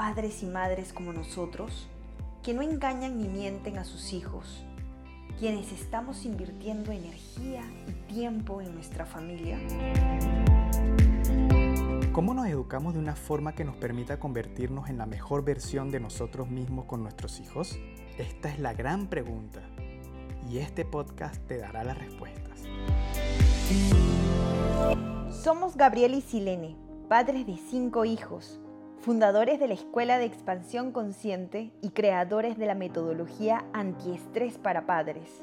padres y madres como nosotros, que no engañan ni mienten a sus hijos, quienes estamos invirtiendo energía y tiempo en nuestra familia. ¿Cómo nos educamos de una forma que nos permita convertirnos en la mejor versión de nosotros mismos con nuestros hijos? Esta es la gran pregunta y este podcast te dará las respuestas. Somos Gabriel y Silene, padres de cinco hijos, fundadores de la Escuela de Expansión Consciente y creadores de la metodología Antiestrés para Padres.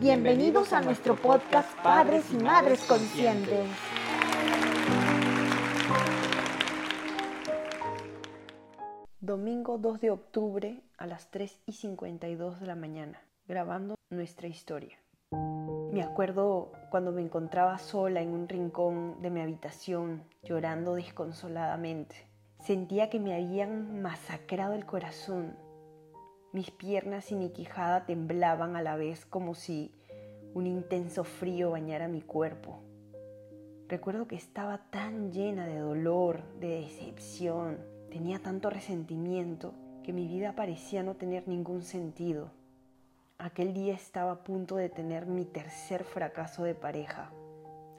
Bienvenidos a nuestro podcast Padres y Madres Conscientes. Domingo 2 de octubre a las 3 y 52 de la mañana, grabando nuestra historia. Me acuerdo cuando me encontraba sola en un rincón de mi habitación, llorando desconsoladamente. Sentía que me habían masacrado el corazón. Mis piernas y mi quijada temblaban a la vez como si un intenso frío bañara mi cuerpo. Recuerdo que estaba tan llena de dolor, de decepción, Tenía tanto resentimiento que mi vida parecía no tener ningún sentido. Aquel día estaba a punto de tener mi tercer fracaso de pareja.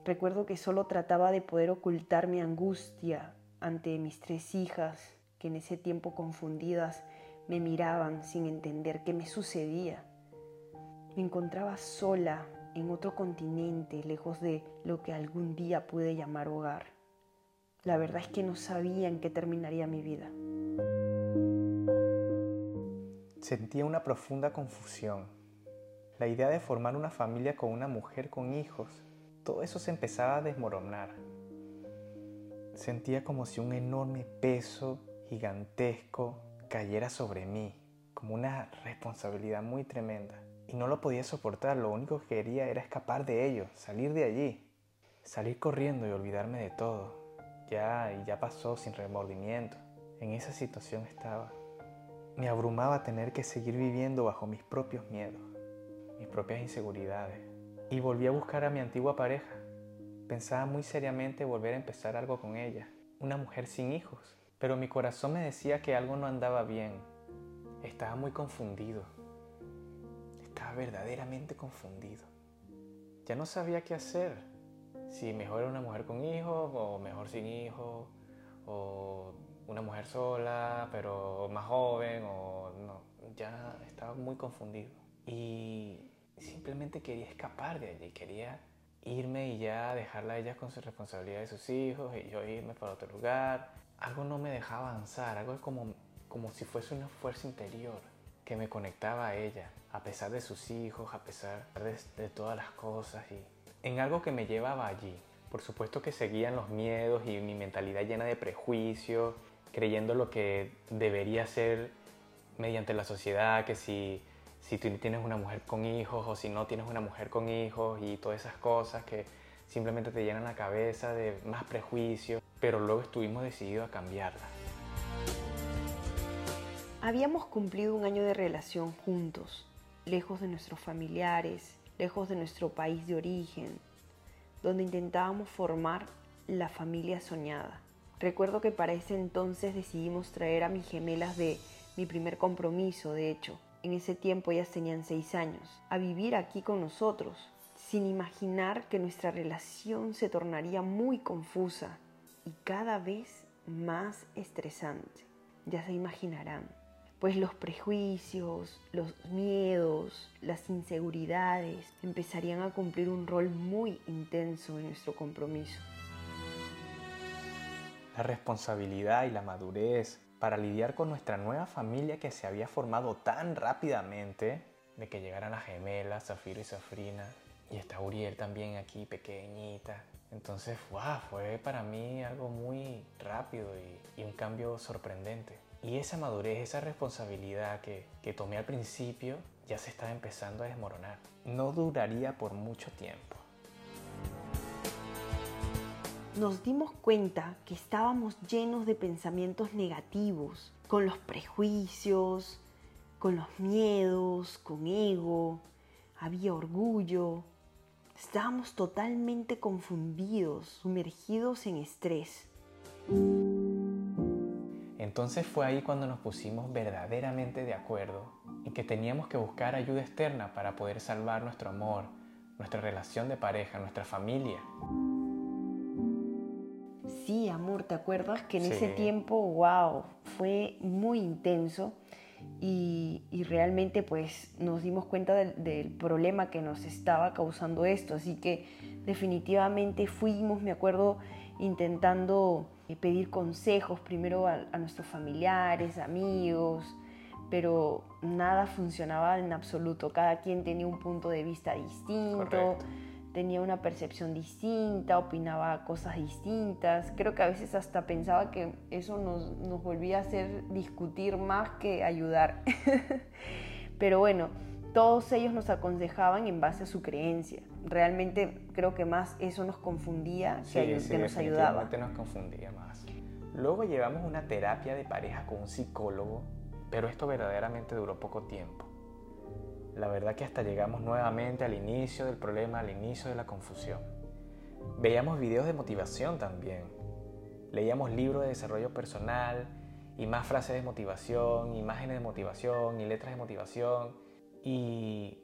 Recuerdo que solo trataba de poder ocultar mi angustia ante mis tres hijas, que en ese tiempo confundidas me miraban sin entender qué me sucedía. Me encontraba sola en otro continente, lejos de lo que algún día pude llamar hogar. La verdad es que no sabía en qué terminaría mi vida. Sentía una profunda confusión. La idea de formar una familia con una mujer con hijos, todo eso se empezaba a desmoronar. Sentía como si un enorme peso gigantesco cayera sobre mí, como una responsabilidad muy tremenda. Y no lo podía soportar, lo único que quería era escapar de ello, salir de allí, salir corriendo y olvidarme de todo ya y ya pasó sin remordimiento. En esa situación estaba. Me abrumaba tener que seguir viviendo bajo mis propios miedos, mis propias inseguridades. Y volví a buscar a mi antigua pareja. Pensaba muy seriamente volver a empezar algo con ella, una mujer sin hijos. Pero mi corazón me decía que algo no andaba bien. Estaba muy confundido. Estaba verdaderamente confundido. Ya no sabía qué hacer si mejor una mujer con hijos o mejor sin hijos, o una mujer sola pero más joven, o no, ya estaba muy confundido. Y simplemente quería escapar de allí, quería irme y ya dejarla a ella con su responsabilidad de sus hijos y yo irme para otro lugar. Algo no me dejaba avanzar, algo como, como si fuese una fuerza interior que me conectaba a ella, a pesar de sus hijos, a pesar de, de todas las cosas y en algo que me llevaba allí. Por supuesto que seguían los miedos y mi mentalidad llena de prejuicios, creyendo lo que debería ser mediante la sociedad, que si, si tú tienes una mujer con hijos o si no tienes una mujer con hijos y todas esas cosas que simplemente te llenan la cabeza de más prejuicios, pero luego estuvimos decididos a cambiarla. Habíamos cumplido un año de relación juntos, lejos de nuestros familiares, lejos de nuestro país de origen, donde intentábamos formar la familia soñada. Recuerdo que para ese entonces decidimos traer a mis gemelas de mi primer compromiso, de hecho. En ese tiempo ellas tenían seis años, a vivir aquí con nosotros, sin imaginar que nuestra relación se tornaría muy confusa y cada vez más estresante. Ya se imaginarán pues los prejuicios, los miedos, las inseguridades empezarían a cumplir un rol muy intenso en nuestro compromiso. La responsabilidad y la madurez para lidiar con nuestra nueva familia que se había formado tan rápidamente, de que llegaran las gemelas, Zafiro y Zafrina, y está Uriel también aquí, pequeñita. Entonces, wow, fue para mí algo muy rápido y, y un cambio sorprendente. Y esa madurez, esa responsabilidad que, que tomé al principio, ya se estaba empezando a desmoronar. No duraría por mucho tiempo. Nos dimos cuenta que estábamos llenos de pensamientos negativos, con los prejuicios, con los miedos, con ego, había orgullo. Estábamos totalmente confundidos, sumergidos en estrés. Entonces fue ahí cuando nos pusimos verdaderamente de acuerdo en que teníamos que buscar ayuda externa para poder salvar nuestro amor, nuestra relación de pareja, nuestra familia. Amor, ¿te acuerdas que en ese tiempo, wow, fue muy intenso y, realmente pues nos dimos cuenta del, problema que nos estaba causando esto, así que definitivamente fuimos, me acuerdo, intentando eh, pedir consejos primero a, nuestros familiares, amigos, pero nada funcionaba en absoluto, cada quien tenía un punto de vista distinto tenía una percepción distinta, opinaba cosas distintas. Creo que a veces hasta pensaba que eso nos, nos volvía a hacer discutir más que ayudar. Pero bueno, todos ellos nos aconsejaban en base a su creencia. Realmente creo que más eso nos confundía que, que nos ayudaba. nos confundía más. Luego llevamos una terapia de pareja con un psicólogo, pero esto verdaderamente duró poco tiempo. La verdad que hasta llegamos nuevamente al inicio del problema, al inicio de la confusión. Veíamos videos de motivación también. Leíamos libros de desarrollo personal y más frases de motivación, imágenes de motivación y letras de motivación. Y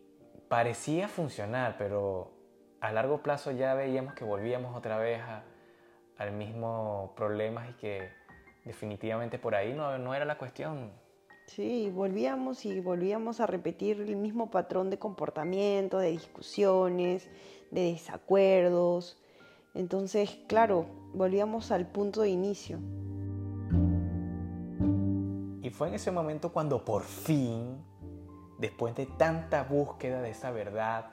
parecía funcionar, pero a largo plazo ya veíamos que volvíamos otra vez al mismo problema y que definitivamente por ahí no, no era la cuestión. Sí, volvíamos y volvíamos a repetir el mismo patrón de comportamiento, de discusiones, de desacuerdos. Entonces, claro, volvíamos al punto de inicio. Y fue en ese momento cuando por fin, después de tanta búsqueda de esa verdad,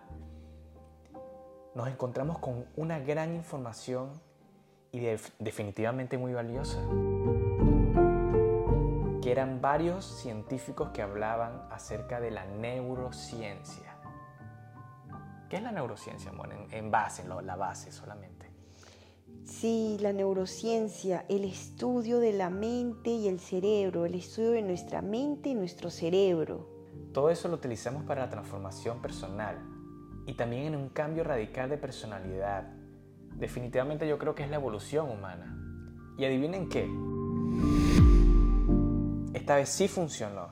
nos encontramos con una gran información y definitivamente muy valiosa eran varios científicos que hablaban acerca de la neurociencia. ¿Qué es la neurociencia, amor? En, base, la base solamente. Sí, la neurociencia, el estudio de la mente y el cerebro, el estudio de nuestra mente y nuestro cerebro. Todo eso lo utilizamos para la transformación personal y también en un cambio radical de personalidad. Definitivamente yo creo que es la evolución humana. ¿Y adivinen qué? Esta vez sí funcionó.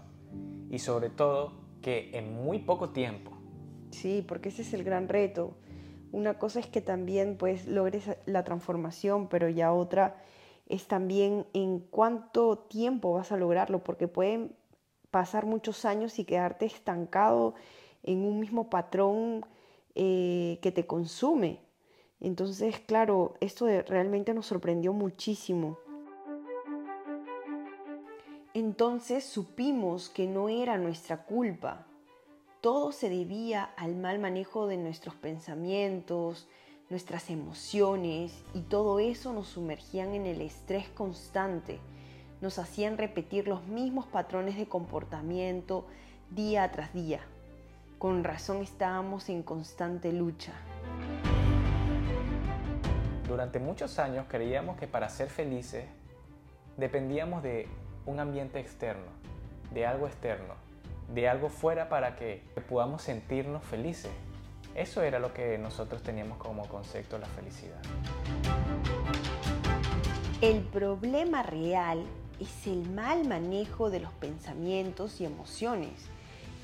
Y sobre todo que en muy poco tiempo. Sí, porque ese es el gran reto. Una cosa es que también pues logres la transformación, pero ya otra es también en cuánto tiempo vas a lograrlo, porque pueden pasar muchos años y quedarte estancado en un mismo patrón eh, que te consume. Entonces, claro, esto realmente nos sorprendió muchísimo. Entonces supimos que no era nuestra culpa. Todo se debía al mal manejo de nuestros pensamientos, nuestras emociones y todo eso nos sumergían en el estrés constante. Nos hacían repetir los mismos patrones de comportamiento día tras día. Con razón estábamos en constante lucha. Durante muchos años creíamos que para ser felices dependíamos de un ambiente externo, de algo externo, de algo fuera para que podamos sentirnos felices. Eso era lo que nosotros teníamos como concepto de la felicidad. El problema real es el mal manejo de los pensamientos y emociones,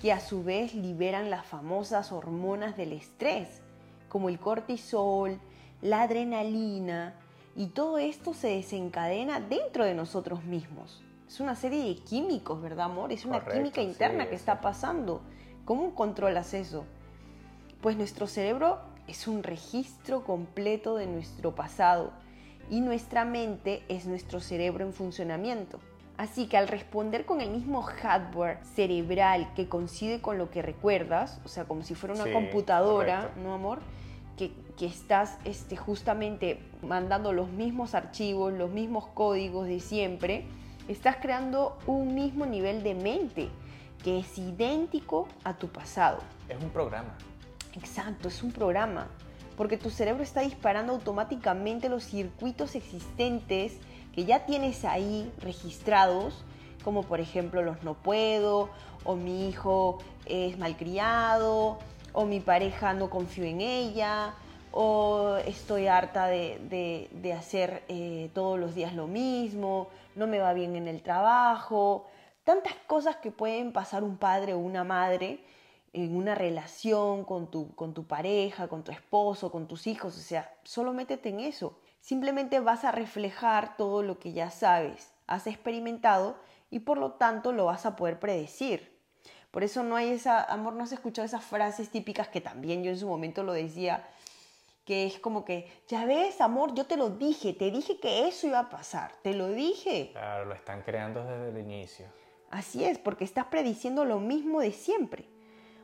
que a su vez liberan las famosas hormonas del estrés, como el cortisol, la adrenalina, y todo esto se desencadena dentro de nosotros mismos es una serie de químicos, ¿verdad, amor? Es una química interna que está pasando. ¿Cómo controlas eso? Pues nuestro cerebro es un registro completo de nuestro pasado y nuestra mente es nuestro cerebro en funcionamiento. Así que al responder con el mismo hardware cerebral que coincide con lo que recuerdas, o sea, como si fuera una computadora, ¿no, amor? Que, que, estás este, justamente mandando los mismos archivos, los mismos códigos de siempre, Estás creando un mismo nivel de mente que es idéntico a tu pasado. Es un programa. Exacto, es un programa. Porque tu cerebro está disparando automáticamente los circuitos existentes que ya tienes ahí registrados, como por ejemplo los no puedo, o mi hijo es malcriado, o mi pareja no confío en ella, o estoy harta de, hacer eh, todos los días lo mismo, no me va bien en el trabajo, tantas cosas que pueden pasar un padre o una madre en una relación con tu, con tu pareja, con tu esposo, con tus hijos, o sea, solo métete en eso. Simplemente vas a reflejar todo lo que ya sabes, has experimentado y por lo tanto lo vas a poder predecir. Por eso no hay esa, amor, no has escuchado esas frases típicas que también yo en su momento lo decía, que es como que, ya ves, amor, yo te lo dije, te dije que eso iba a pasar, te lo dije. Claro, lo están creando desde el inicio. Así es, porque estás prediciendo lo mismo de siempre.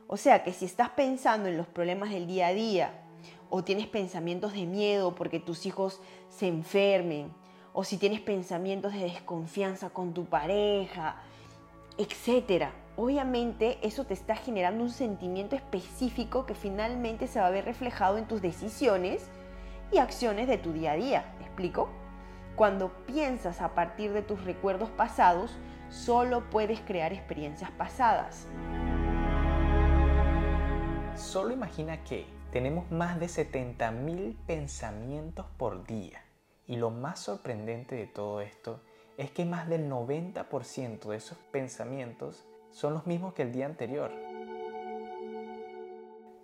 O sea que si estás pensando en los problemas del día a día, o tienes pensamientos de miedo porque tus hijos se enfermen, o si tienes pensamientos de desconfianza con tu pareja, etcétera, obviamente eso te está generando un sentimiento específico que finalmente se va a ver reflejado en tus decisiones y acciones de tu día a día. ¿Me explico? Cuando piensas a partir de tus recuerdos pasados, solo puedes crear experiencias pasadas. Solo imagina que tenemos más de 70.000 pensamientos por día. Y lo más sorprendente de todo esto es que más del 90% de esos pensamientos son los mismos que el día anterior.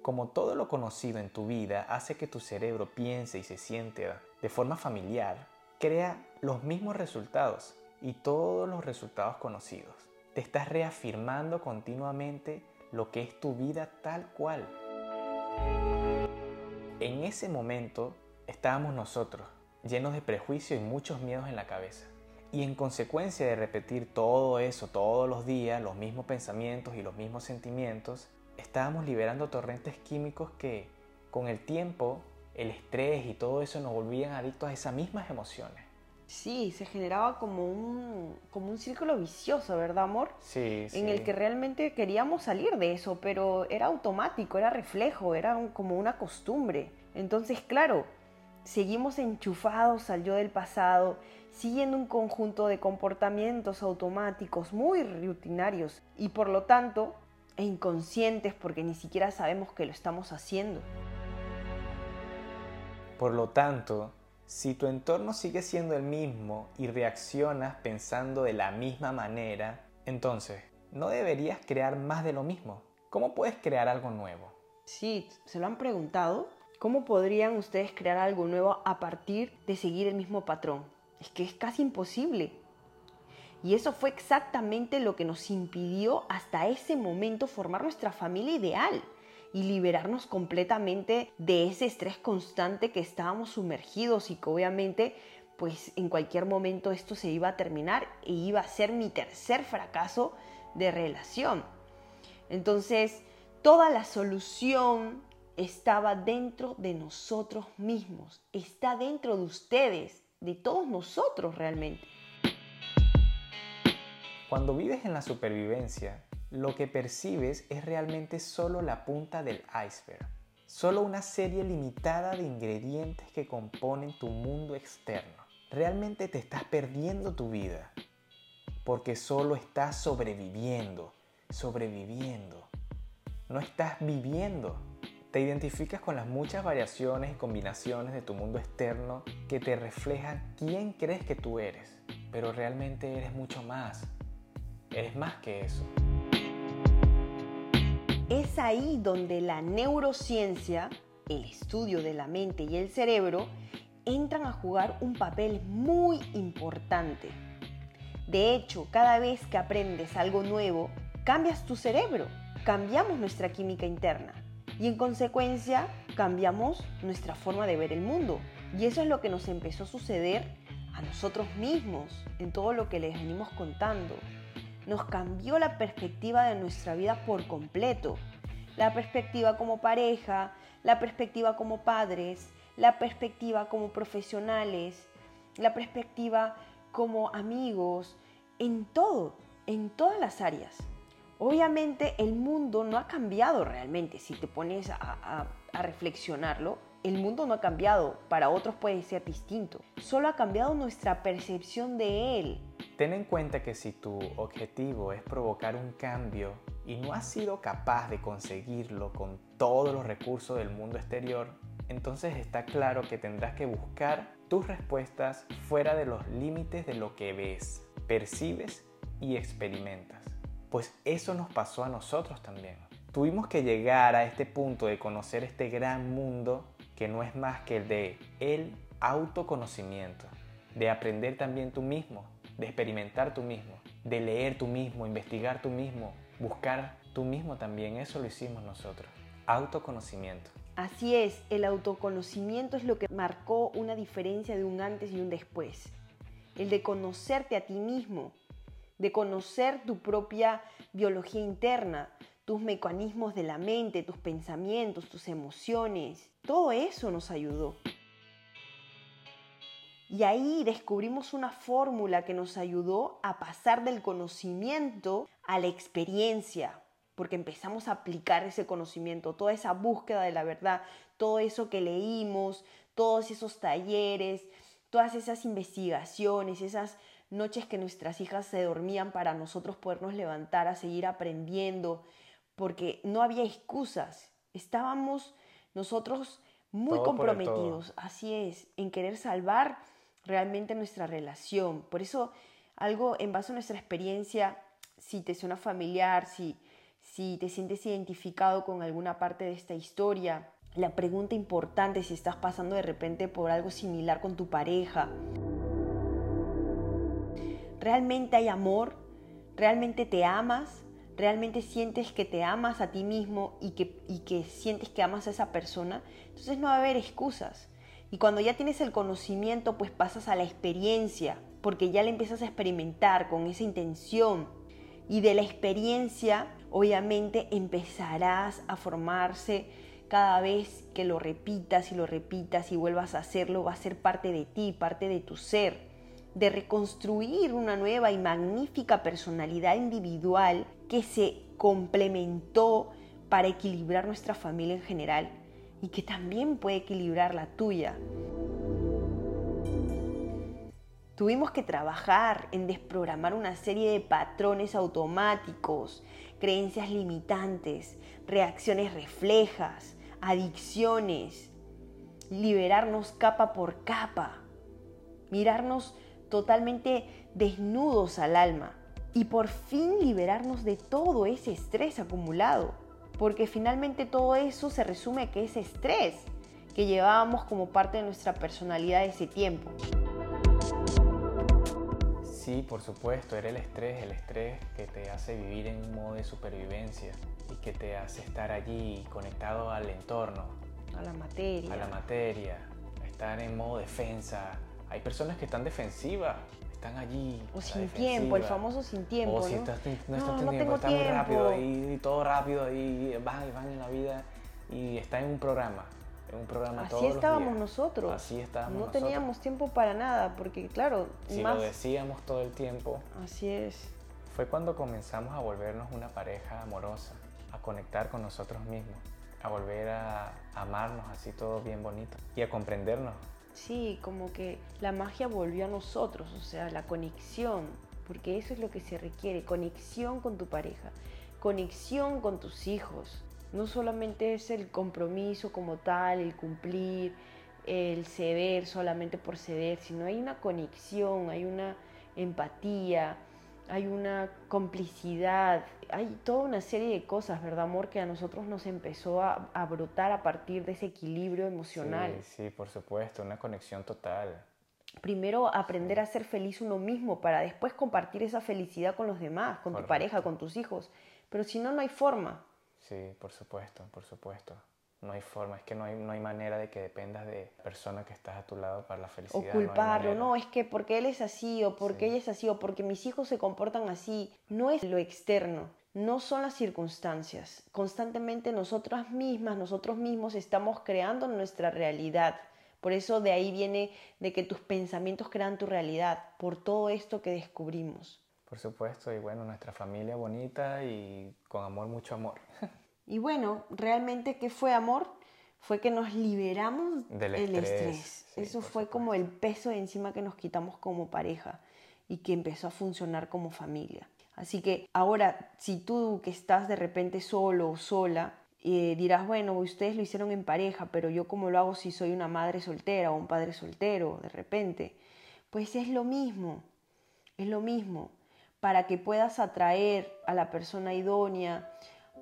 Como todo lo conocido en tu vida hace que tu cerebro piense y se siente de forma familiar, crea los mismos resultados y todos los resultados conocidos. Te estás reafirmando continuamente lo que es tu vida tal cual. En ese momento estábamos nosotros, llenos de prejuicios y muchos miedos en la cabeza. Y en consecuencia de repetir todo eso todos los días, los mismos pensamientos y los mismos sentimientos, estábamos liberando torrentes químicos que con el tiempo, el estrés y todo eso nos volvían adictos a esas mismas emociones. Sí, se generaba como un, como un círculo vicioso, ¿verdad, amor? Sí, sí. En el que realmente queríamos salir de eso, pero era automático, era reflejo, era como una costumbre. Entonces, claro, seguimos enchufados al yo del pasado, siguiendo un conjunto de comportamientos automáticos muy rutinarios y por lo tanto e inconscientes porque ni siquiera sabemos que lo estamos haciendo. Por lo tanto, si tu entorno sigue siendo el mismo y reaccionas pensando de la misma manera, entonces, ¿no deberías crear más de lo mismo? ¿Cómo puedes crear algo nuevo? Sí, ¿se lo han preguntado? ¿Cómo podrían ustedes crear algo nuevo a partir de seguir el mismo patrón? Es que es casi imposible. Y eso fue exactamente lo que nos impidió hasta ese momento formar nuestra familia ideal y liberarnos completamente de ese estrés constante que estábamos sumergidos y que obviamente pues en cualquier momento esto se iba a terminar e iba a ser mi tercer fracaso de relación. Entonces, toda la solución estaba dentro de nosotros mismos, está dentro de ustedes de todos nosotros realmente. Cuando vives en la supervivencia, lo que percibes es realmente solo la punta del iceberg, solo una serie limitada de ingredientes que componen tu mundo externo. Realmente te estás perdiendo tu vida, porque solo estás sobreviviendo, sobreviviendo. No estás viviendo. Te identificas con las muchas variaciones y combinaciones de tu mundo externo que te reflejan quién crees que tú eres, pero realmente eres mucho más. Eres más que eso. Es ahí donde la neurociencia, el estudio de la mente y el cerebro, entran a jugar un papel muy importante. De hecho, cada vez que aprendes algo nuevo, cambias tu cerebro, cambiamos nuestra química interna y en consecuencia cambiamos nuestra forma de ver el mundo. Y eso es lo que nos empezó a suceder a nosotros mismos en todo lo que les venimos contando. Nos cambió la perspectiva de nuestra vida por completo. La perspectiva como pareja, la perspectiva como padres, la perspectiva como profesionales, la perspectiva como amigos, en todo, en todas las áreas. Obviamente el mundo no ha cambiado realmente, si te pones a, reflexionarlo, el mundo no ha cambiado, para otros puede ser distinto, solo ha cambiado nuestra percepción de él. Ten en cuenta que si tu objetivo es provocar un cambio y no has sido capaz de conseguirlo con todos los recursos del mundo exterior, entonces está claro que tendrás que buscar tus respuestas fuera de los límites de lo que ves, percibes y experimentas. Pues eso nos pasó a nosotros también. Tuvimos que llegar a este punto de conocer este gran mundo que no es más que el de el autoconocimiento, de aprender también tú mismo, de experimentar tú mismo, de leer tú mismo, investigar tú mismo, buscar tú mismo también. Eso lo hicimos nosotros. Autoconocimiento. Así es, el autoconocimiento es lo que marcó una diferencia de un antes y un después. El de conocerte a ti mismo, de conocer tu propia biología interna, tus mecanismos de la mente, tus pensamientos, tus emociones. Todo eso nos ayudó. Y ahí descubrimos una fórmula que nos ayudó a pasar del conocimiento a la experiencia, porque empezamos a aplicar ese conocimiento, toda esa búsqueda de la verdad, todo eso que leímos, todos esos talleres, todas esas investigaciones, esas noches que nuestras hijas se dormían para nosotros podernos levantar a seguir aprendiendo, porque no había excusas, estábamos nosotros muy comprometidos, así es, en querer salvar realmente nuestra relación. Por eso, algo en base a nuestra experiencia, si te suena familiar, si si te sientes identificado con alguna parte de esta historia. La pregunta importante si estás pasando de repente por algo similar con tu pareja. ¿Realmente hay amor? ¿Realmente te amas? ¿Realmente sientes que te amas a ti mismo y que, y que sientes que amas a esa persona? Entonces no va a haber excusas. Y cuando ya tienes el conocimiento, pues pasas a la experiencia, porque ya le empiezas a experimentar con esa intención. Y de la experiencia obviamente empezarás a formarse cada vez que lo repitas y lo repitas y vuelvas a hacerlo, va a ser parte de ti, parte de tu ser, de reconstruir una nueva y magnífica personalidad individual que se complementó para equilibrar nuestra familia en general y que también puede equilibrar la tuya. Tuvimos que trabajar en desprogramar una serie de patrones automáticos, creencias limitantes, reacciones reflejas, adicciones, liberarnos capa por capa, mirarnos totalmente desnudos al alma y por fin liberarnos de todo ese estrés acumulado, porque finalmente todo eso se resume a que es estrés que llevábamos como parte de nuestra personalidad ese tiempo. Sí, por supuesto, era el estrés, el estrés que te hace vivir en un modo de supervivencia y que te hace estar allí conectado al entorno. A la materia. A la materia, estar en modo defensa. Hay personas que están defensivas, están allí. O sin tiempo, el famoso sin tiempo. O si ¿no? estás, no, No, estás no teniendo, muy rápido y todo rápido y van y van en la vida y está en un programa. En un programa todos Así los estábamos días. nosotros. Así estábamos No nosotros. teníamos tiempo para nada, porque claro, Si más... lo decíamos todo el tiempo, Así es. Fue cuando comenzamos a volvernos una pareja amorosa, a conectar con nosotros mismos, a volver a amarnos así todo bien bonito y a comprendernos. Sí, como que la magia volvió a nosotros, o sea, la conexión, porque eso es lo que se requiere, conexión con tu pareja, conexión con tus hijos. No solamente es el compromiso como tal, el cumplir, el ceder solamente por ceder, sino hay una conexión, hay una empatía, hay una complicidad, hay toda una serie de cosas, ¿verdad, amor? Que a nosotros nos empezó a, a brotar a partir de ese equilibrio emocional. Sí, sí, por supuesto, una conexión total. primero aprender a ser feliz uno mismo para después compartir esa felicidad con los demás, con tu pareja, con tus hijos. Pero si no, no hay forma. Sí, por supuesto, por supuesto. No hay forma, es que no hay, no hay manera de que dependas de la persona que estás a tu lado para la felicidad. O no culparlo, manera. no, es que porque él es así, o porque Sí. ella es así, o porque mis hijos se comportan así. No es lo externo, no son las circunstancias. Constantemente nosotras mismas, nosotros mismos estamos creando nuestra realidad. Por eso de ahí viene de que tus pensamientos crean tu realidad, por todo esto que descubrimos. Por supuesto, y bueno, nuestra familia bonita y con amor, mucho amor. Y bueno, realmente, ¿qué fue amor? Fue que nos liberamos Del estrés, estrés. sí, Eso fue como el peso de encima que nos quitamos como pareja y que empezó a funcionar como familia. Así que ahora, si tú que estás de repente solo o sola, Y dirás, bueno, ustedes lo hicieron en pareja, pero yo cómo lo hago si soy una madre soltera o un padre soltero de repente. Pues es lo mismo, es lo mismo, para que puedas atraer a la persona idónea,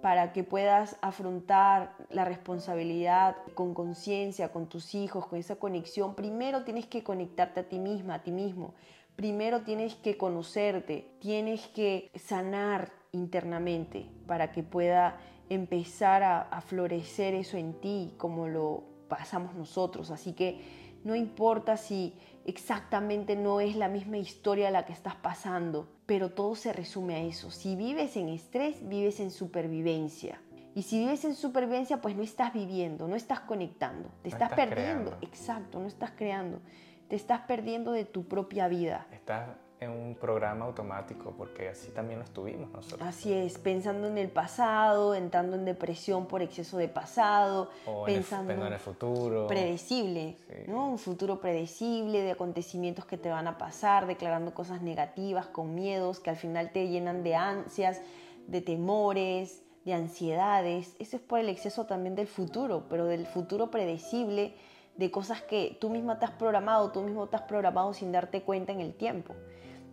para que puedas afrontar la responsabilidad con conciencia, con tus hijos, con esa conexión, primero tienes que conectarte a ti misma, a ti mismo. Primero tienes que conocerte, tienes que sanar internamente para que pueda empezar a, florecer eso en ti como lo pasamos nosotros. Así que no importa si exactamente no es la misma historia la que estás pasando, pero todo se resume a eso. Si vives en estrés, vives en supervivencia. Y si vives en supervivencia, pues no estás viviendo, no estás conectando, te estás, perdiendo. Exacto, no estás creando. Te estás perdiendo de tu propia vida. Estás en un programa automático, porque así también lo estuvimos nosotros. Así es, pensando en el pasado, entrando en depresión por exceso de pasado, pensando en el, futuro. Predecible, ¿no? Un futuro predecible de acontecimientos que te van a pasar, declarando cosas negativas, con miedos que al final te llenan de ansias, de temores, de ansiedades. Eso es por el exceso también del futuro, pero del futuro predecible de cosas que tú misma te has programado, tú mismo te has programado sin darte cuenta en el tiempo.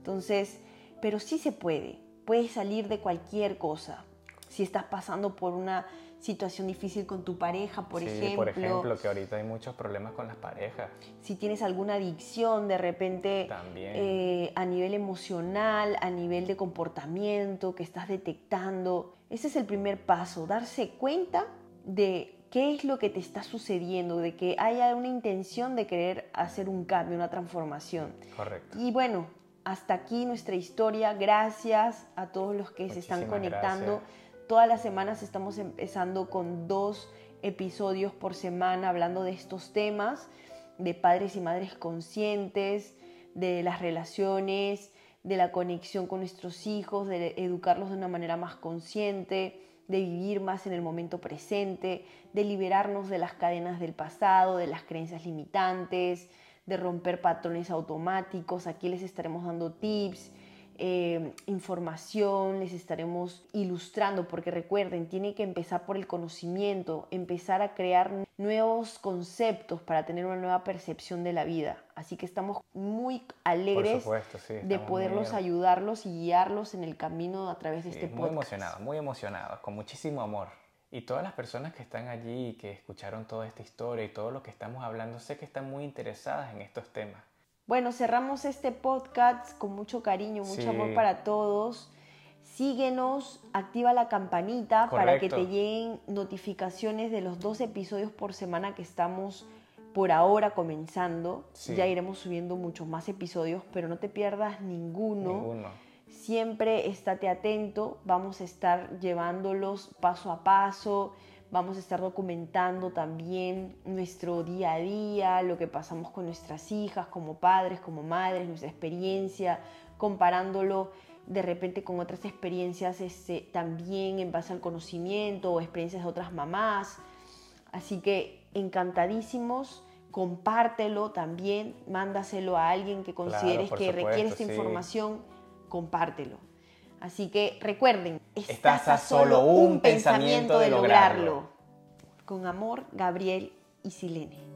Entonces, pero sí se puede, puedes salir de cualquier cosa. Si estás pasando por una situación difícil con tu pareja, por ejemplo. por ejemplo, que ahorita hay muchos problemas con las parejas. Si tienes alguna adicción de repente eh, a nivel emocional, a nivel de comportamiento que estás detectando, ese es el primer paso, darse cuenta de qué es lo que te está sucediendo, de que haya una intención de querer hacer un cambio, una transformación. Correcto. Y bueno, hasta aquí nuestra historia. Gracias a todos los que se están conectando. Todas las semanas estamos empezando con dos episodios por semana hablando de estos temas, de padres y madres conscientes, de las relaciones, de la conexión con nuestros hijos, de educarlos de una manera más consciente, de vivir más en el momento presente, de liberarnos de las cadenas del pasado, de las creencias limitantes, de romper patrones automáticos. Aquí les estaremos dando tips, eh, información, les estaremos ilustrando, porque recuerden, tiene que empezar por el conocimiento, empezar a crear nuevos conceptos para tener una nueva percepción de la vida. Así que estamos muy alegres de poderlos ayudarlos y guiarlos en el camino a través de este podcast. Muy emocionados, muy emocionados, con muchísimo amor. Y todas las personas que están allí y que escucharon toda esta historia y todo lo que estamos hablando, sé que están muy interesadas en estos temas. Bueno, cerramos este podcast con mucho cariño, mucho amor para todos. Síguenos, activa la campanita para que te lleguen notificaciones de los dos episodios por semana que estamos por ahora comenzando. Ya iremos subiendo muchos más episodios, pero no te pierdas ninguno. Ninguno Siempre estate atento, vamos a estar llevándolos paso a paso, vamos a estar documentando también nuestro día a día, lo que pasamos con nuestras hijas como padres, como madres, nuestra experiencia, comparándolo de repente con otras experiencias este, también en base al conocimiento o experiencias de otras mamás. Así que encantadísimos, compártelo también, mándaselo a alguien que consideres que requiere esta información compártelo. Así que recuerden, estás, a solo un pensamiento de lograrlo. Con amor, Gabriel y Silene.